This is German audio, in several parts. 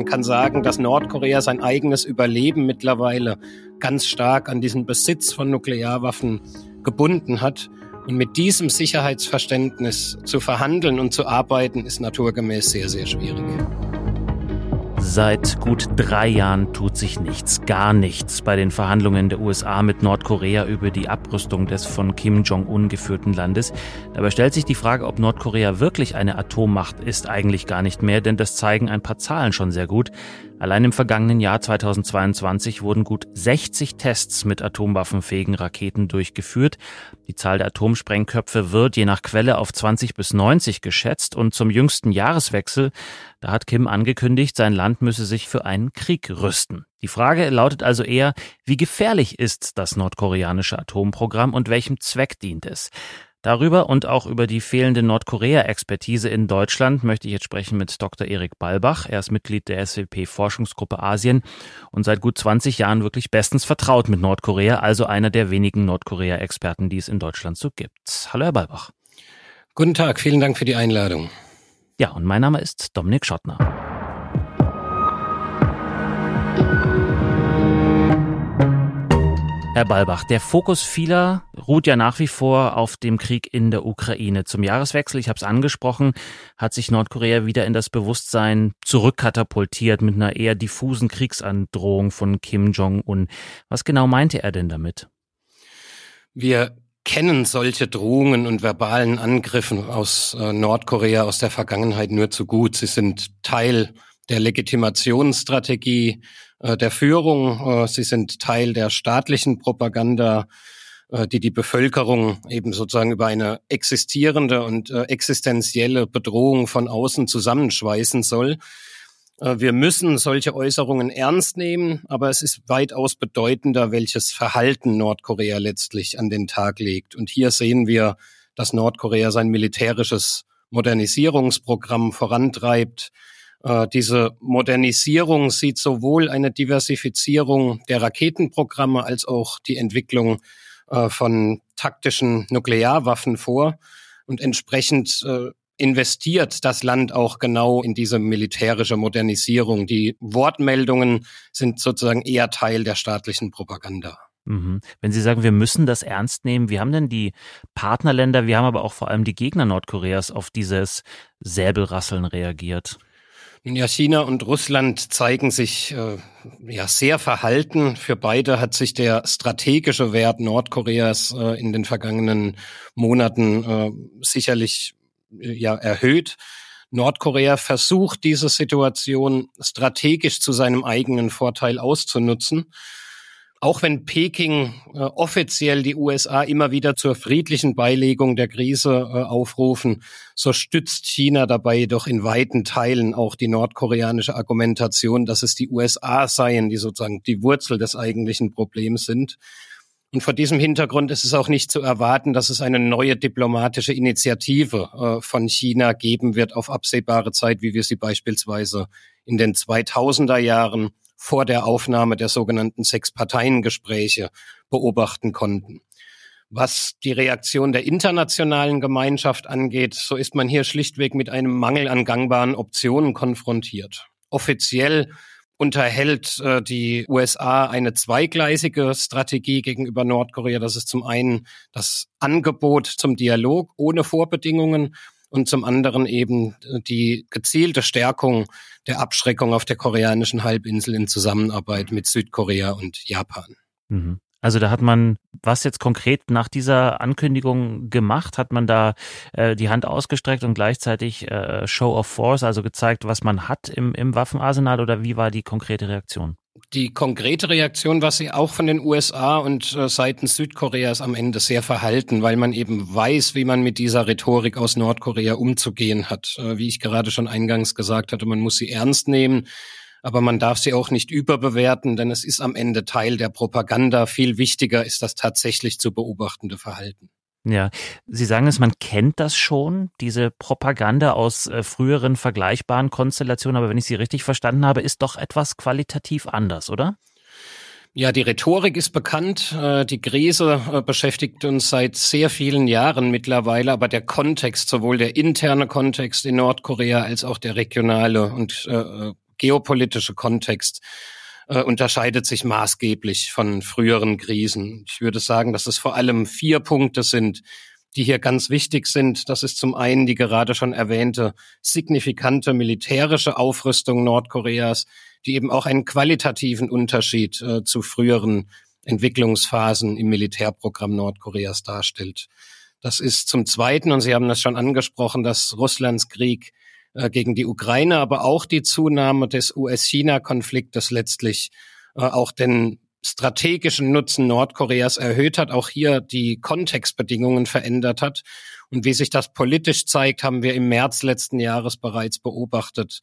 Man kann sagen, dass Nordkorea sein eigenes Überleben mittlerweile ganz stark an diesen Besitz von Nuklearwaffen gebunden hat. Und mit diesem Sicherheitsverständnis zu verhandeln und zu arbeiten, ist naturgemäß sehr, sehr schwierig. Seit gut drei Jahren tut sich nichts, gar nichts bei den Verhandlungen der USA mit Nordkorea über die Abrüstung des von Kim Jong-un geführten Landes. Dabei stellt sich die Frage, ob Nordkorea wirklich eine Atommacht ist, eigentlich gar nicht mehr, denn das zeigen ein paar Zahlen schon sehr gut. Allein im vergangenen Jahr 2022 wurden gut 60 Tests mit atomwaffenfähigen Raketen durchgeführt. Die Zahl der Atomsprengköpfe wird je nach Quelle auf 20 bis 90 geschätzt und zum jüngsten Jahreswechsel, da hat Kim angekündigt, sein Land müsse sich für einen Krieg rüsten. Die Frage lautet also eher, wie gefährlich ist das nordkoreanische Atomprogramm und welchem Zweck dient es? Darüber und auch über die fehlende Nordkorea-Expertise in Deutschland möchte ich jetzt sprechen mit Dr. Erik Balbach. Er ist Mitglied der SWP-Forschungsgruppe Asien und seit gut 20 Jahren wirklich bestens vertraut mit Nordkorea, also einer der wenigen Nordkorea-Experten, die es in Deutschland so gibt. Hallo, Herr Balbach. Guten Tag, vielen Dank für die Einladung. Ja, und mein Name ist Dominik Schottner. Herr Balbach, der Fokus vieler ruht ja nach wie vor auf dem Krieg in der Ukraine. Zum Jahreswechsel, ich habe es angesprochen, hat sich Nordkorea wieder in das Bewusstsein zurückkatapultiert mit einer eher diffusen Kriegsandrohung von Kim Jong-un. Was genau meinte er denn damit? Wir kennen solche Drohungen und verbalen Angriffen aus äh, Nordkorea aus der Vergangenheit nur zu gut. Sie sind Teil der Legitimationsstrategie äh, der Führung. Äh, sie sind Teil der staatlichen Propaganda, äh, die die Bevölkerung eben sozusagen über eine existierende und existenzielle Bedrohung von außen zusammenschweißen soll. Wir müssen solche Äußerungen ernst nehmen, aber es ist weitaus bedeutender, welches Verhalten Nordkorea letztlich an den Tag legt. Und hier sehen wir, dass Nordkorea sein militärisches Modernisierungsprogramm vorantreibt, äh, diese Modernisierung sieht sowohl eine Diversifizierung der Raketenprogramme als auch die Entwicklung äh, von taktischen Nuklearwaffen vor. Und entsprechend äh, investiert das Land auch genau in diese militärische Modernisierung. Die Wortmeldungen sind sozusagen eher Teil der staatlichen Propaganda. Mhm. Wenn Sie sagen, wir müssen das ernst nehmen, wie haben denn die Partnerländer, wir haben aber auch vor allem die Gegner Nordkoreas auf dieses Säbelrasseln reagiert? Ja, China und Russland zeigen sich äh, ja sehr verhalten. Für beide hat sich der strategische Wert Nordkoreas äh, in den vergangenen Monaten äh, sicherlich ja erhöht. Nordkorea versucht diese Situation strategisch zu seinem eigenen Vorteil auszunutzen. Auch wenn Peking äh, offiziell die USA immer wieder zur friedlichen Beilegung der Krise äh, aufrufen, so stützt China dabei doch in weiten Teilen auch die nordkoreanische Argumentation, dass es die USA seien, die sozusagen die Wurzel des eigentlichen Problems sind. Und vor diesem Hintergrund ist es auch nicht zu erwarten, dass es eine neue diplomatische Initiative äh, von China geben wird auf absehbare Zeit, wie wir sie beispielsweise in den 2000er Jahren vor der Aufnahme der sogenannten Sechs-Parteien-Gespräche beobachten konnten. Was die Reaktion der internationalen Gemeinschaft angeht, so ist man hier schlichtweg mit einem Mangel an gangbaren Optionen konfrontiert. Offiziell unterhält äh, die USA eine zweigleisige Strategie gegenüber Nordkorea. Das ist zum einen das Angebot zum Dialog ohne Vorbedingungen und zum anderen eben äh, die gezielte Stärkung der Abschreckung auf der koreanischen Halbinsel in Zusammenarbeit mit Südkorea und Japan. Mhm. Also da hat man was jetzt konkret nach dieser Ankündigung gemacht? Hat man da äh, die Hand ausgestreckt und gleichzeitig äh, Show of Force, also gezeigt, was man hat im, im Waffenarsenal oder wie war die konkrete Reaktion? Die konkrete Reaktion war sie auch von den USA und äh, seitens Südkoreas am Ende sehr verhalten, weil man eben weiß, wie man mit dieser Rhetorik aus Nordkorea umzugehen hat. Äh, wie ich gerade schon eingangs gesagt hatte, man muss sie ernst nehmen, aber man darf sie auch nicht überbewerten, denn es ist am Ende Teil der Propaganda. Viel wichtiger ist das tatsächlich zu beobachtende Verhalten. Ja, Sie sagen es, man kennt das schon, diese Propaganda aus äh, früheren vergleichbaren Konstellationen, aber wenn ich Sie richtig verstanden habe, ist doch etwas qualitativ anders, oder? Ja, die Rhetorik ist bekannt. Äh, die Krise äh, beschäftigt uns seit sehr vielen Jahren mittlerweile, aber der Kontext, sowohl der interne Kontext in Nordkorea als auch der regionale und geopolitische Kontext äh, unterscheidet sich maßgeblich von früheren Krisen. Ich würde sagen, dass es vor allem vier Punkte sind, die hier ganz wichtig sind. Das ist zum einen die gerade schon erwähnte signifikante militärische Aufrüstung Nordkoreas, die eben auch einen qualitativen Unterschied äh, zu früheren Entwicklungsphasen im Militärprogramm Nordkoreas darstellt. Das ist zum Zweiten, und Sie haben das schon angesprochen, dass Russlands Krieg äh, gegen die Ukraine, aber auch die Zunahme des US-China-Konfliktes letztlich äh, auch den strategischen Nutzen Nordkoreas erhöht hat, auch hier die Kontextbedingungen verändert hat. Und wie sich das politisch zeigt, haben wir im März letzten Jahres bereits beobachtet,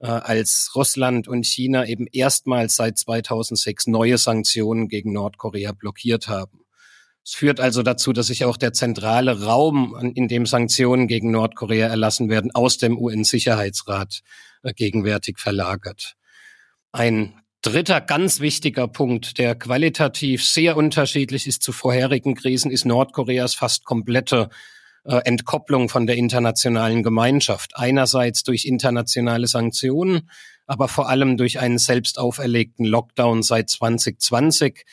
äh, als Russland und China eben erstmals seit 2006 neue Sanktionen gegen Nordkorea blockiert haben. Es führt also dazu, dass sich auch der zentrale Raum, in dem Sanktionen gegen Nordkorea erlassen werden, aus dem UN-Sicherheitsrat äh, gegenwärtig verlagert. Ein dritter ganz wichtiger Punkt, der qualitativ sehr unterschiedlich ist zu vorherigen Krisen, ist Nordkoreas fast komplette äh, Entkopplung von der internationalen Gemeinschaft. Einerseits durch internationale Sanktionen, aber vor allem durch einen selbst auferlegten Lockdown seit 2020,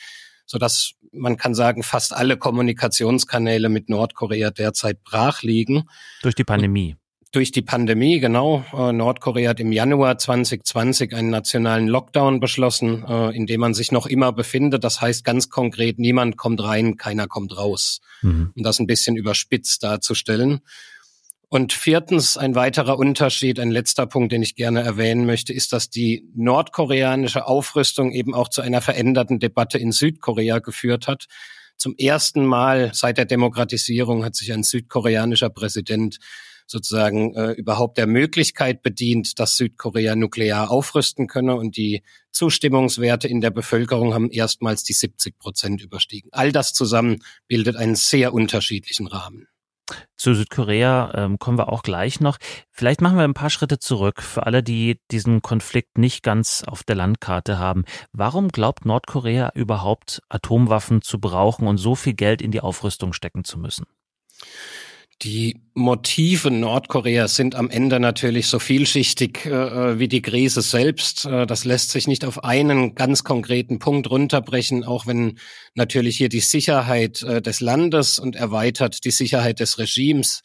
so dass man kann sagen, fast alle Kommunikationskanäle mit Nordkorea derzeit brach liegen. Durch die Pandemie durch die Pandemie, genau. Äh, Nordkorea hat im Januar 2020 einen nationalen Lockdown beschlossen, äh, in dem man sich noch immer befindet. Das heißt ganz konkret, niemand kommt rein, keiner kommt raus. Mhm. Um das ein bisschen überspitzt darzustellen. Und viertens, ein weiterer Unterschied, ein letzter Punkt, den ich gerne erwähnen möchte, ist, dass die nordkoreanische Aufrüstung eben auch zu einer veränderten Debatte in Südkorea geführt hat. Zum ersten Mal seit der Demokratisierung hat sich ein südkoreanischer Präsident sozusagen äh, überhaupt der Möglichkeit bedient, dass Südkorea nuklear aufrüsten könne. Und die Zustimmungswerte in der Bevölkerung haben erstmals die 70 Prozent überstiegen. All das zusammen bildet einen sehr unterschiedlichen Rahmen. Zu Südkorea ähm, kommen wir auch gleich noch. Vielleicht machen wir ein paar Schritte zurück für alle, die diesen Konflikt nicht ganz auf der Landkarte haben. Warum glaubt Nordkorea überhaupt, Atomwaffen zu brauchen und so viel Geld in die Aufrüstung stecken zu müssen? Die Motive Nordkoreas sind am Ende natürlich so vielschichtig äh, wie die Krise selbst. Äh, das lässt sich nicht auf einen ganz konkreten Punkt runterbrechen, auch wenn natürlich hier die Sicherheit äh, des Landes und erweitert die Sicherheit des Regimes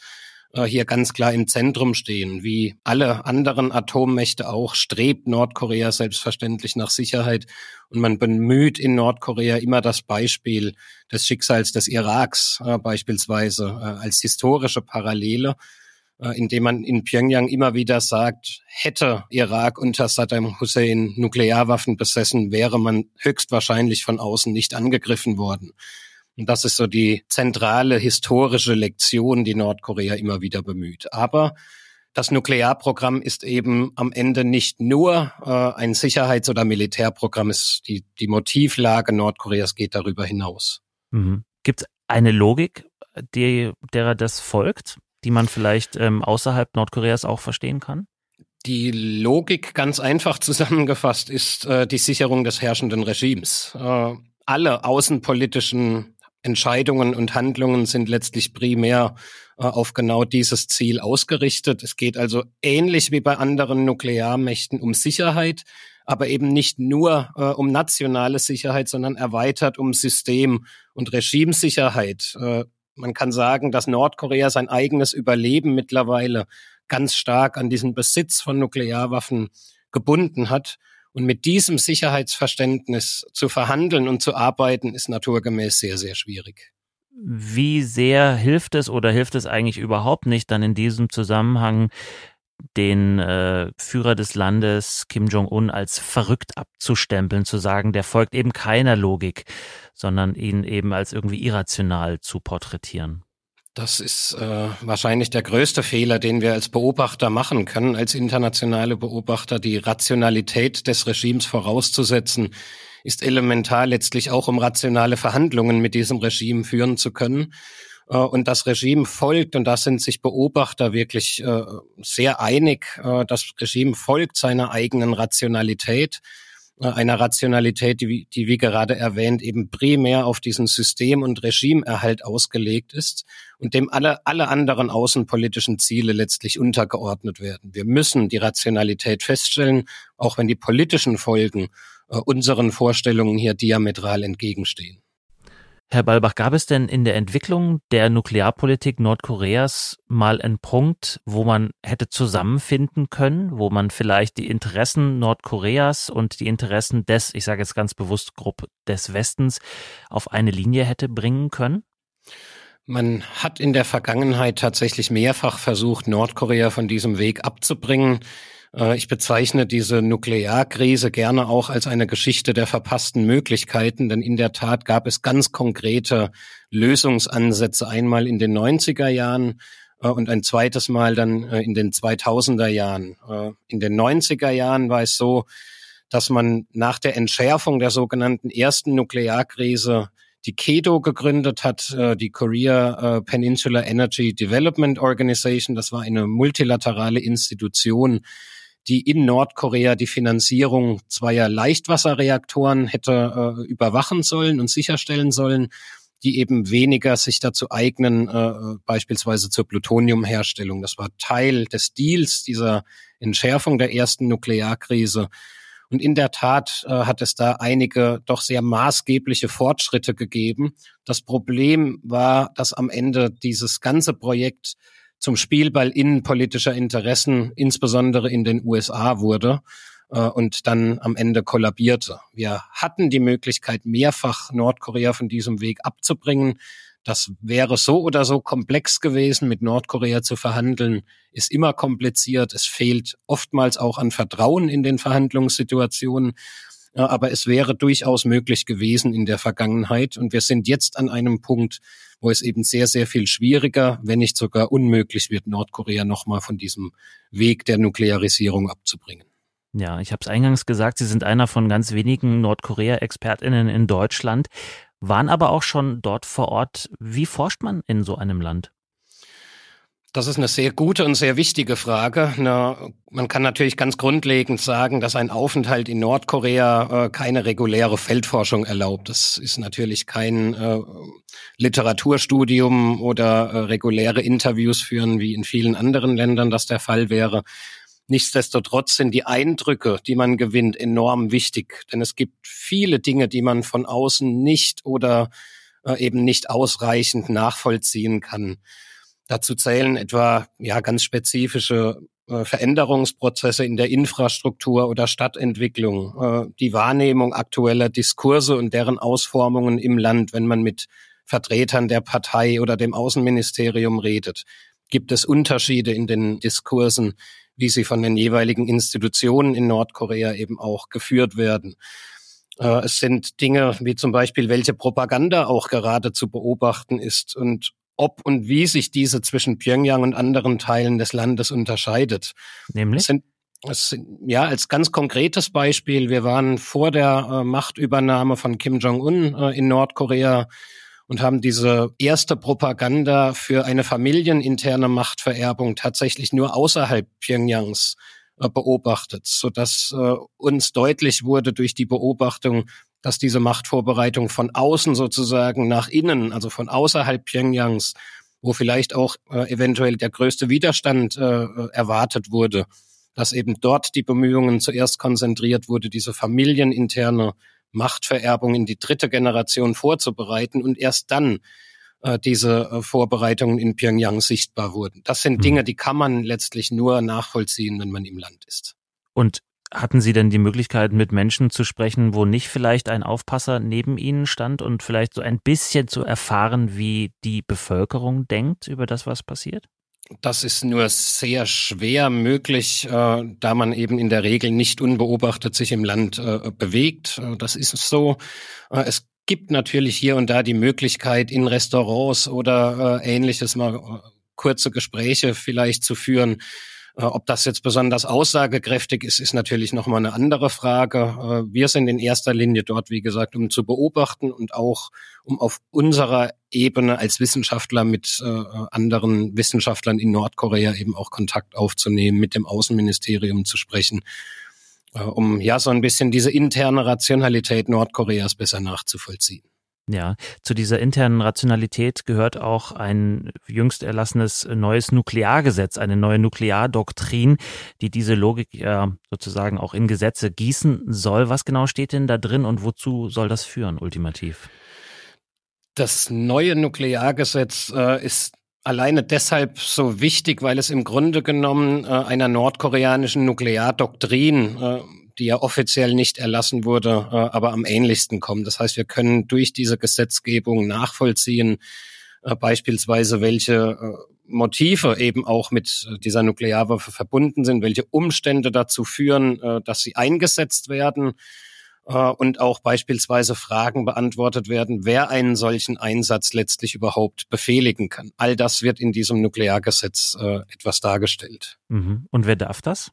äh, hier ganz klar im Zentrum stehen. Wie alle anderen Atommächte auch strebt Nordkorea selbstverständlich nach Sicherheit und man bemüht in Nordkorea immer das Beispiel des Schicksals des Iraks äh, beispielsweise äh, als historische Parallele äh, indem man in Pyongyang immer wieder sagt, hätte Irak unter Saddam Hussein Nuklearwaffen besessen, wäre man höchstwahrscheinlich von außen nicht angegriffen worden. Und das ist so die zentrale historische Lektion, die Nordkorea immer wieder bemüht. Aber das Nuklearprogramm ist eben am Ende nicht nur äh, ein Sicherheits- oder Militärprogramm, ist die, die Motivlage Nordkoreas geht darüber hinaus. Mhm. Gibt es eine Logik, die, derer das folgt, die man vielleicht ähm, außerhalb Nordkoreas auch verstehen kann? Die Logik, ganz einfach zusammengefasst, ist äh, die Sicherung des herrschenden Regimes. Äh, alle außenpolitischen Entscheidungen und Handlungen sind letztlich primär äh, auf genau dieses Ziel ausgerichtet. Es geht also ähnlich wie bei anderen Nuklearmächten um Sicherheit, aber eben nicht nur äh, um nationale Sicherheit, sondern erweitert um System- und Regimesicherheit. Äh, man kann sagen, dass Nordkorea sein eigenes Überleben mittlerweile ganz stark an diesen Besitz von Nuklearwaffen gebunden hat. Und mit diesem Sicherheitsverständnis zu verhandeln und zu arbeiten, ist naturgemäß sehr, sehr schwierig. Wie sehr hilft es oder hilft es eigentlich überhaupt nicht, dann in diesem Zusammenhang den äh, Führer des Landes Kim Jong-un als verrückt abzustempeln, zu sagen, der folgt eben keiner Logik, sondern ihn eben als irgendwie irrational zu porträtieren? Das ist äh, wahrscheinlich der größte Fehler, den wir als Beobachter machen können, als internationale Beobachter. Die Rationalität des Regimes vorauszusetzen, ist elementar letztlich auch, um rationale Verhandlungen mit diesem Regime führen zu können. Äh, und das Regime folgt, und da sind sich Beobachter wirklich äh, sehr einig, äh, das Regime folgt seiner eigenen Rationalität einer Rationalität, die, die wie gerade erwähnt eben primär auf diesen System- und Regimeerhalt ausgelegt ist und dem alle, alle anderen außenpolitischen Ziele letztlich untergeordnet werden. Wir müssen die Rationalität feststellen, auch wenn die politischen Folgen äh, unseren Vorstellungen hier diametral entgegenstehen. Herr Balbach, gab es denn in der Entwicklung der Nuklearpolitik Nordkoreas mal einen Punkt, wo man hätte zusammenfinden können, wo man vielleicht die Interessen Nordkoreas und die Interessen des, ich sage jetzt ganz bewusst Gruppe des Westens, auf eine Linie hätte bringen können? Man hat in der Vergangenheit tatsächlich mehrfach versucht, Nordkorea von diesem Weg abzubringen. Äh, ich bezeichne diese Nuklearkrise gerne auch als eine Geschichte der verpassten Möglichkeiten, denn in der Tat gab es ganz konkrete Lösungsansätze einmal in den 90er Jahren äh, und ein zweites Mal dann äh, in den 2000er Jahren. In den 90er Jahren war es so, dass man nach der Entschärfung der sogenannten ersten Nuklearkrise die KEDO gegründet hat, die Korea Peninsula Energy Development Organization. Das war eine multilaterale Institution, die in Nordkorea die Finanzierung zweier Leichtwasserreaktoren hätte äh, überwachen sollen und sicherstellen sollen, die eben weniger sich dazu eignen, äh, beispielsweise zur Plutoniumherstellung. Das war Teil des Deals dieser Entschärfung der ersten Nuklearkrise. Und in der Tat äh, hat es da einige doch sehr maßgebliche Fortschritte gegeben. Das Problem war, dass am Ende dieses ganze Projekt zum Spielball innenpolitischer Interessen, insbesondere in den USA wurde äh, und dann am Ende kollabierte. Wir hatten die Möglichkeit, mehrfach Nordkorea von diesem Weg abzubringen. Das wäre so oder so komplex gewesen, mit Nordkorea zu verhandeln, ist immer kompliziert. Es fehlt oftmals auch an Vertrauen in den Verhandlungssituationen. Aber es wäre durchaus möglich gewesen in der Vergangenheit. Und wir sind jetzt an einem Punkt, wo es eben sehr, sehr viel schwieriger, wenn nicht sogar unmöglich wird, Nordkorea nochmal von diesem Weg der Nuklearisierung abzubringen. Ja, ich habe es eingangs gesagt, Sie sind einer von ganz wenigen Nordkorea-Expertinnen in Deutschland, waren aber auch schon dort vor Ort. Wie forscht man in so einem Land? Das ist eine sehr gute und sehr wichtige Frage. Na, man kann natürlich ganz grundlegend sagen, dass ein Aufenthalt in Nordkorea äh, keine reguläre Feldforschung erlaubt. Das ist natürlich kein äh, Literaturstudium oder äh, reguläre Interviews führen, wie in vielen anderen Ländern das der Fall wäre. Nichtsdestotrotz sind die Eindrücke, die man gewinnt, enorm wichtig. Denn es gibt viele Dinge, die man von außen nicht oder äh, eben nicht ausreichend nachvollziehen kann. Dazu zählen etwa ja ganz spezifische äh, Veränderungsprozesse in der Infrastruktur oder Stadtentwicklung, äh, die Wahrnehmung aktueller Diskurse und deren Ausformungen im Land, wenn man mit Vertretern der Partei oder dem Außenministerium redet. Gibt es Unterschiede in den Diskursen, wie sie von den jeweiligen Institutionen in Nordkorea eben auch geführt werden? Äh, es sind Dinge wie zum Beispiel, welche Propaganda auch gerade zu beobachten ist und ob und wie sich diese zwischen Pyongyang und anderen Teilen des Landes unterscheidet. Nämlich? Es ja, als ganz konkretes Beispiel, wir waren vor der äh, Machtübernahme von Kim Jong-un äh, in Nordkorea und haben diese erste Propaganda für eine familieninterne Machtvererbung tatsächlich nur außerhalb Pyongyangs äh, beobachtet, so dass äh, uns deutlich wurde durch die Beobachtung, dass diese Machtvorbereitung von außen sozusagen nach innen, also von außerhalb Pyongyangs, wo vielleicht auch äh, eventuell der größte Widerstand äh, erwartet wurde, dass eben dort die Bemühungen zuerst konzentriert wurde, diese familieninterne Machtvererbung in die dritte Generation vorzubereiten und erst dann äh, diese äh, Vorbereitungen in Pyongyang sichtbar wurden. Das sind mhm. Dinge, die kann man letztlich nur nachvollziehen, wenn man im Land ist. Und hatten Sie denn die Möglichkeit, mit Menschen zu sprechen, wo nicht vielleicht ein Aufpasser neben Ihnen stand und vielleicht so ein bisschen zu erfahren, wie die Bevölkerung denkt über das, was passiert? Das ist nur sehr schwer möglich, äh, da man eben in der Regel nicht unbeobachtet sich im Land äh, bewegt. Äh, das ist so. Äh, es gibt natürlich hier und da die Möglichkeit, in Restaurants oder äh, ähnliches mal äh, kurze Gespräche vielleicht zu führen ob das jetzt besonders aussagekräftig ist, ist natürlich nochmal eine andere Frage. Äh, wir sind in erster Linie dort, wie gesagt, um zu beobachten und auch um auf unserer Ebene als Wissenschaftler mit äh, anderen Wissenschaftlern in Nordkorea eben auch Kontakt aufzunehmen, mit dem Außenministerium zu sprechen um ja so ein bisschen diese interne Rationalität Nordkoreas besser nachzuvollziehen. Ja, zu dieser internen Rationalität gehört auch ein jüngst erlassenes neues Nukleargesetz, eine neue Nukleardoktrin, die diese Logik ja sozusagen auch in Gesetze gießen soll. Was genau steht denn da drin und wozu soll das führen, ultimativ? Das neue Nukleargesetz äh, ist alleine deshalb so wichtig, weil es im Grunde genommen äh, einer nordkoreanischen Nukleardoktrin äh, die ja offiziell nicht erlassen wurde, äh, aber am ähnlichsten kommen. Das heißt, wir können durch diese Gesetzgebung nachvollziehen, äh, beispielsweise welche äh, Motive eben auch mit dieser Nuklearwaffe verbunden sind, welche Umstände dazu führen, dass sie eingesetzt werden und auch beispielsweise Fragen beantwortet werden, wer einen solchen Einsatz letztlich überhaupt befehligen kann. All das wird in diesem Nukleargesetz etwas dargestellt. Mhm. Und wer darf das?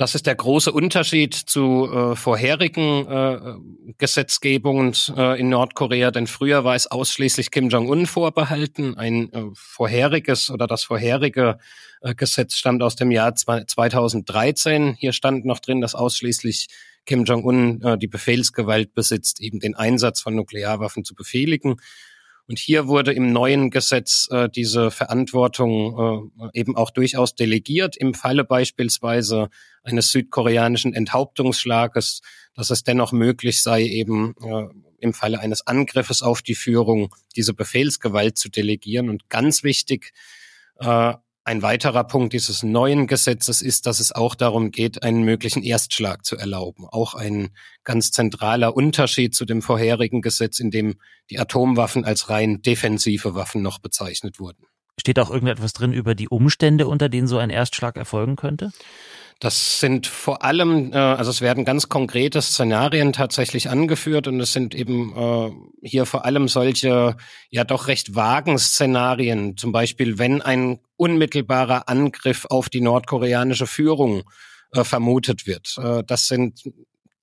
Das ist der große Unterschied zu äh, vorherigen äh, Gesetzgebungen äh, in Nordkorea, denn früher war es ausschließlich Kim Jong-un vorbehalten. Ein äh, vorheriges oder das vorherige äh, Gesetz stammt aus dem Jahr 2013. Hier stand noch drin, dass ausschließlich Kim Jong-un äh, die Befehlsgewalt besitzt, eben den Einsatz von Nuklearwaffen zu befehligen. Und hier wurde im neuen Gesetz äh, diese Verantwortung äh, eben auch durchaus delegiert, im Falle beispielsweise eines südkoreanischen Enthauptungsschlages, dass es dennoch möglich sei, eben äh, im Falle eines Angriffes auf die Führung diese Befehlsgewalt zu delegieren. Und ganz wichtig, äh, ein weiterer Punkt dieses neuen Gesetzes ist, dass es auch darum geht, einen möglichen Erstschlag zu erlauben. Auch ein ganz zentraler Unterschied zu dem vorherigen Gesetz, in dem die Atomwaffen als rein defensive Waffen noch bezeichnet wurden. Steht auch irgendetwas drin über die Umstände, unter denen so ein Erstschlag erfolgen könnte? Das sind vor allem, äh, also es werden ganz konkrete Szenarien tatsächlich angeführt und es sind eben äh, hier vor allem solche ja doch recht vagen Szenarien. Zum Beispiel, wenn ein unmittelbarer Angriff auf die nordkoreanische Führung äh, vermutet wird. Äh, das sind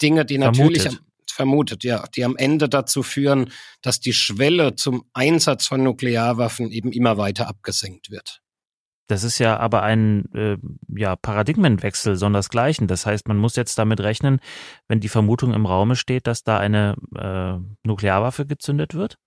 Dinge, die natürlich vermutet. vermutet, ja, die am Ende dazu führen, dass die Schwelle zum Einsatz von Nuklearwaffen eben immer weiter abgesenkt wird. Das ist ja aber ein äh, ja, Paradigmenwechsel sondersgleichen. Das heißt, man muss jetzt damit rechnen, wenn die Vermutung im Raume steht, dass da eine äh, Nuklearwaffe gezündet wird?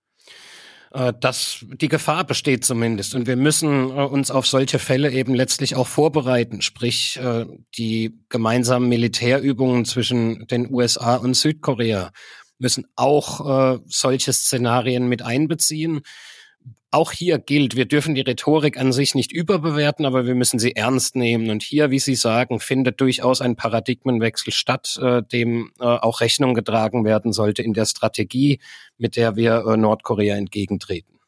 Äh, dass die Gefahr besteht zumindest. Und wir müssen äh, uns auf solche Fälle eben letztlich auch vorbereiten. Sprich, äh, die gemeinsamen Militärübungen zwischen den USA und Südkorea müssen auch solche Szenarien mit einbeziehen auch hier gilt, wir dürfen die Rhetorik an sich nicht überbewerten, aber wir müssen sie ernst nehmen. Und hier, wie Sie sagen, findet durchaus ein Paradigmenwechsel statt, äh, dem äh, auch Rechnung getragen werden sollte in der Strategie, mit der wir äh, Nordkorea entgegentreten.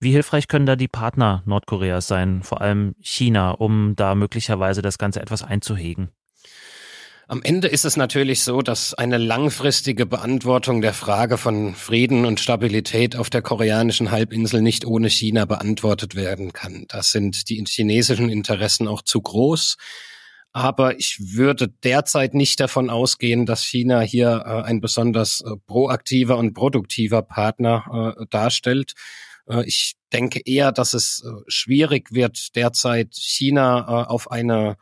Wie hilfreich können da die Partner Nordkoreas sein, vor allem China, um da möglicherweise das Ganze etwas einzuhegen? Am Ende ist es natürlich so, dass eine langfristige Beantwortung der Frage von Frieden und Stabilität auf der koreanischen Halbinsel nicht ohne China beantwortet werden kann. Das sind die chinesischen Interessen auch zu groß. Aber ich würde derzeit nicht davon ausgehen, dass China hier äh, ein besonders äh, proaktiver und produktiver Partner äh, darstellt. Äh, ich denke eher, dass es äh, schwierig wird, derzeit China äh, auf eine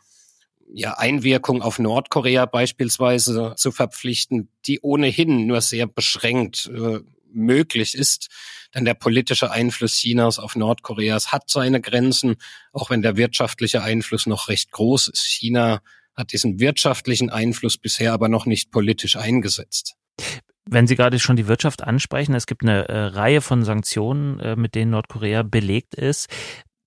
ja, Einwirkung auf Nordkorea beispielsweise zu verpflichten, die ohnehin nur sehr beschränkt äh, möglich ist. Denn der politische Einfluss Chinas auf Nordkoreas hat seine Grenzen, auch wenn der wirtschaftliche Einfluss noch recht groß ist. China hat diesen wirtschaftlichen Einfluss bisher aber noch nicht politisch eingesetzt. Wenn Sie gerade schon die Wirtschaft ansprechen, es gibt eine äh, Reihe von Sanktionen, äh, mit denen Nordkorea belegt ist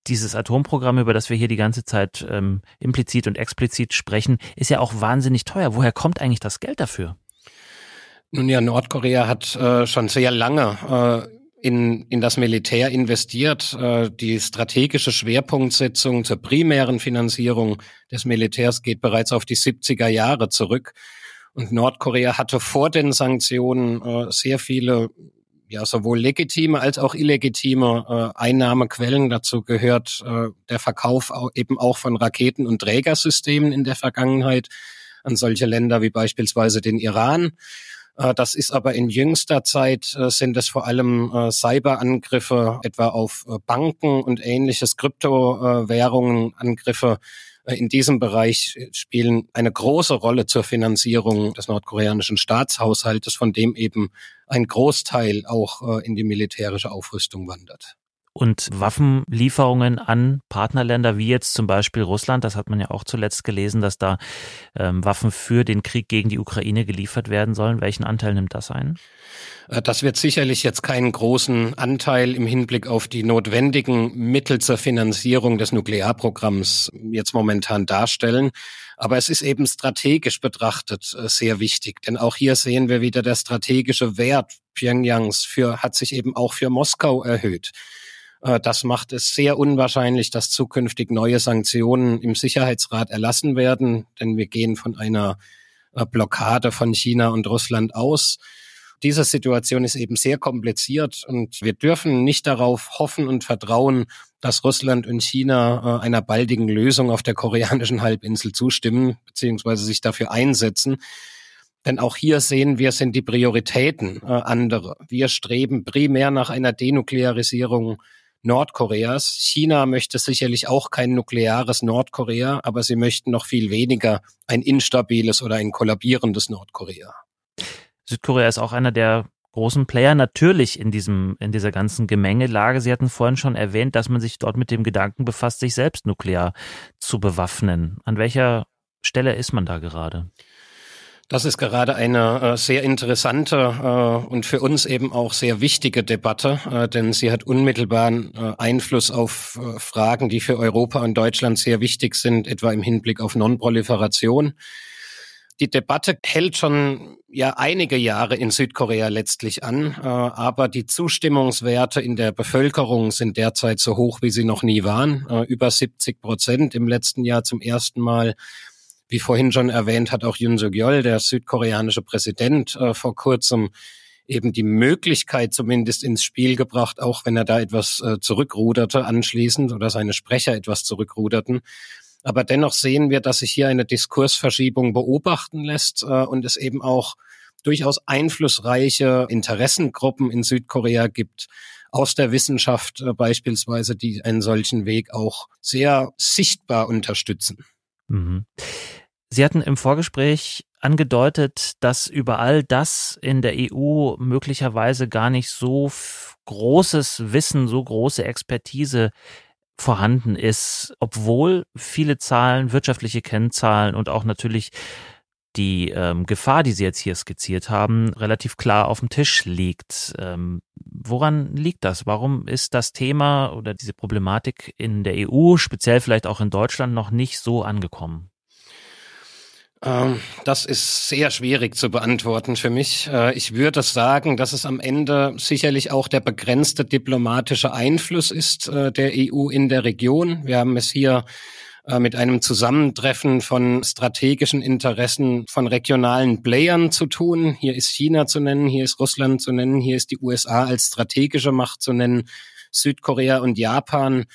dieses Atomprogramm, über das wir hier die ganze Zeit ähm, implizit und explizit sprechen, ist ja auch wahnsinnig teuer. Woher kommt eigentlich das Geld dafür? Nun ja, Nordkorea hat äh, schon sehr lange äh, in, in das Militär investiert. Äh, die strategische Schwerpunktsetzung zur primären Finanzierung des Militärs geht bereits auf die 70er Jahre zurück. Und Nordkorea hatte vor den Sanktionen äh, sehr viele ja sowohl legitime als auch illegitime äh, Einnahmequellen. Dazu gehört äh, der Verkauf auch, eben auch von Raketen und Trägersystemen in der Vergangenheit an solche Länder wie beispielsweise den Iran. Äh, das ist aber in jüngster Zeit äh, sind es vor allem äh, Cyberangriffe etwa auf äh, Banken und ähnliches Kryptowährungen, Angriffe in diesem Bereich spielen eine große Rolle zur Finanzierung des nordkoreanischen Staatshaushaltes, von dem eben ein Großteil auch in die militärische Aufrüstung wandert und Waffenlieferungen an Partnerländer wie jetzt zum Beispiel Russland. Das hat man ja auch zuletzt gelesen, dass da ähm, Waffen für den Krieg gegen die Ukraine geliefert werden sollen. Welchen Anteil nimmt das ein? Äh, das wird sicherlich jetzt keinen großen Anteil im Hinblick auf die notwendigen Mittel zur Finanzierung des Nuklearprogramms jetzt momentan darstellen. Aber es ist eben strategisch betrachtet äh, sehr wichtig, denn auch hier sehen wir wieder der strategische Wert Pyongyangs für, hat sich eben auch für Moskau erhöht. Äh, das macht es sehr unwahrscheinlich, dass zukünftig neue Sanktionen im Sicherheitsrat erlassen werden, denn wir gehen von einer äh, Blockade von China und Russland aus. Diese Situation ist eben sehr kompliziert und wir dürfen nicht darauf hoffen und vertrauen, dass Russland und China äh, einer baldigen Lösung auf der koreanischen Halbinsel zustimmen beziehungsweise sich dafür einsetzen. Denn auch hier sehen wir, sind die Prioritäten andere. Wir streben primär nach einer Denuklearisierung Nordkoreas. China möchte sicherlich auch kein nukleares Nordkorea, aber sie möchten noch viel weniger ein instabiles oder ein kollabierendes Nordkorea. Südkorea ist auch einer der großen Player natürlich in diesem, in dieser ganzen Gemengelage. Sie hatten vorhin schon erwähnt, dass man sich dort mit dem Gedanken befasst, sich selbst nuklear zu bewaffnen. An welcher Stelle ist man da gerade? Das ist gerade eine äh, sehr interessante äh, und für uns eben auch sehr wichtige Debatte, äh, denn sie hat unmittelbaren Einfluss auf Fragen, die für Europa und Deutschland sehr wichtig sind, etwa im Hinblick auf Nonproliferation. Die Debatte hält schon ja einige Jahre in Südkorea letztlich an, aber die Zustimmungswerte in der Bevölkerung sind derzeit so hoch, wie sie noch nie waren. Über 70 Prozent im letzten Jahr zum ersten Mal wie vorhin schon erwähnt, hat auch Yoon Suk-yeol, der südkoreanische Präsident, äh, vor kurzem eben die Möglichkeit zumindest ins Spiel gebracht, auch wenn er da etwas äh, zurückruderte anschließend oder seine Sprecher etwas zurückruderten. Aber dennoch sehen wir, dass sich hier eine Diskursverschiebung beobachten lässt äh, und es eben auch durchaus einflussreiche Interessengruppen in Südkorea gibt, aus der Wissenschaft äh, beispielsweise, die einen solchen Weg auch sehr sichtbar unterstützen. Mhm. Sie hatten im Vorgespräch angedeutet, dass überall das in der EU möglicherweise gar nicht so großes Wissen, so große Expertise vorhanden ist, obwohl viele Zahlen, wirtschaftliche Kennzahlen und auch natürlich die ähm, Gefahr, die Sie jetzt hier skizziert haben, relativ klar auf dem Tisch liegt. Ähm, woran liegt das? Warum ist das Thema oder diese Problematik in der EU, speziell vielleicht auch in Deutschland, noch nicht so angekommen? Ähm, das ist sehr schwierig zu beantworten für mich. Äh, ich würde sagen, dass es am Ende sicherlich auch der begrenzte diplomatische Einfluss ist äh, der EU in der Region. Wir haben es hier äh, mit einem Zusammentreffen von strategischen Interessen von regionalen Playern zu tun. Hier ist China zu nennen, hier ist Russland zu nennen, hier ist die USA als strategische Macht zu nennen, Südkorea und Japan.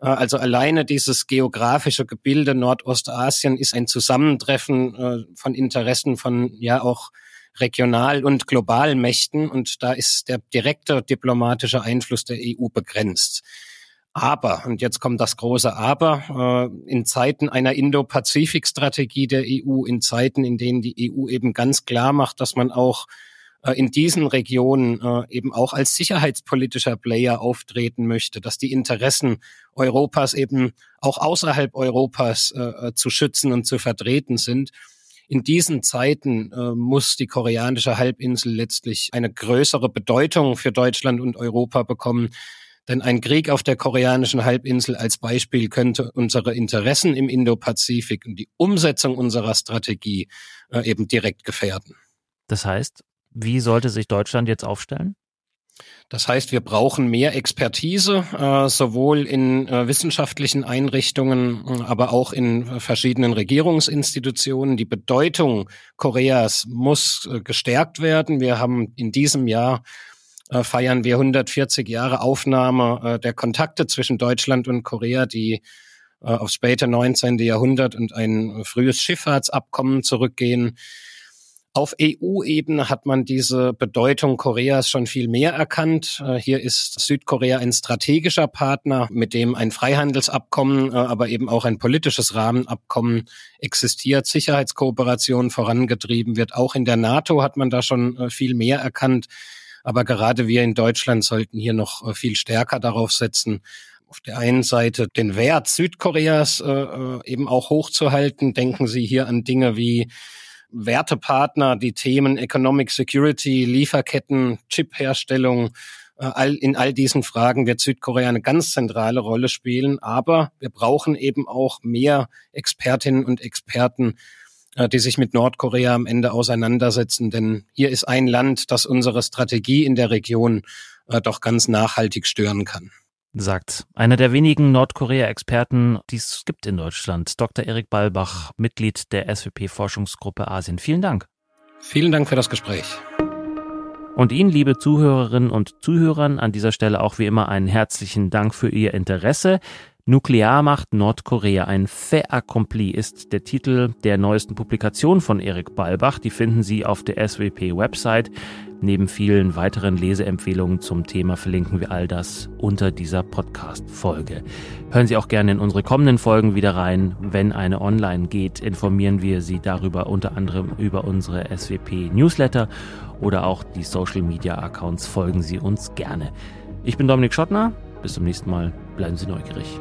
Äh, also alleine dieses geografische Gebilde Nordostasien ist ein Zusammentreffen äh, von Interessen von ja auch regional und global Mächten und da ist der direkte diplomatische Einfluss der EU begrenzt. Aber, und jetzt kommt das große Aber, äh, in Zeiten einer Indo-Pazifik-Strategie der EU, in Zeiten, in denen die EU eben ganz klar macht, dass man auch in diesen Regionen äh, eben auch als sicherheitspolitischer Player auftreten möchte, dass die Interessen Europas eben auch außerhalb Europas äh, zu schützen und zu vertreten sind. In diesen Zeiten äh, muss die koreanische Halbinsel letztlich eine größere Bedeutung für Deutschland und Europa bekommen. Denn ein Krieg auf der koreanischen Halbinsel als Beispiel könnte unsere Interessen im Indopazifik und die Umsetzung unserer Strategie äh, eben direkt gefährden. Das heißt, wie sollte sich Deutschland jetzt aufstellen? Das heißt, wir brauchen mehr Expertise, äh, sowohl in äh, wissenschaftlichen Einrichtungen, äh, aber auch in verschiedenen Regierungsinstitutionen. Die Bedeutung Koreas muss gestärkt werden. Wir haben in diesem Jahr feiern wir 140 Jahre Aufnahme der Kontakte zwischen Deutschland und Korea, die aufs späte 19. Jahrhundert und ein frühes Schifffahrtsabkommen zurückgehen. Auf EU-Ebene hat man diese Bedeutung Koreas schon viel mehr erkannt. Äh, hier ist Südkorea ein strategischer Partner, mit dem ein Freihandelsabkommen, äh, aber eben auch ein politisches Rahmenabkommen existiert, Sicherheitskooperation vorangetrieben wird. Auch in der NATO hat man da schon äh, viel mehr erkannt. Aber gerade wir in Deutschland sollten hier noch viel stärker darauf setzen, auf der einen Seite den Wert Südkoreas äh, eben auch hochzuhalten. Denken Sie hier an Dinge wie Wertepartner, die Themen Economic Security, Lieferketten, Chipherstellung, äh, all, in all diesen Fragen wird Südkorea eine ganz zentrale Rolle spielen. Aber wir brauchen eben auch mehr Expertinnen und Experten, äh, die sich mit Nordkorea am Ende auseinandersetzen. Denn hier ist ein Land, das unsere Strategie in der Region äh, doch ganz nachhaltig stören kann sagt einer der wenigen Nordkorea-Experten, die es gibt in Deutschland, Dr. Erik Balbach, Mitglied der SWP-Forschungsgruppe Asien. Vielen Dank. Vielen Dank für das Gespräch. Und Ihnen, liebe Zuhörerinnen und Zuhörern, an dieser Stelle auch wie immer einen herzlichen Dank für Ihr Interesse. Nuklearmacht Nordkorea, ein fait accompli ist der Titel der neuesten Publikation von Erik Balbach. Die finden Sie auf der SWP-Website. Neben vielen weiteren Leseempfehlungen zum Thema verlinken wir all das unter dieser Podcast-Folge. Hören Sie auch gerne in unsere kommenden Folgen wieder rein. Wenn eine online geht, informieren wir Sie darüber unter anderem über unsere SWP-Newsletter oder auch die Social-Media-Accounts. Folgen Sie uns gerne. Ich bin Dominik Schottner. Bis zum nächsten Mal. Bleiben Sie neugierig.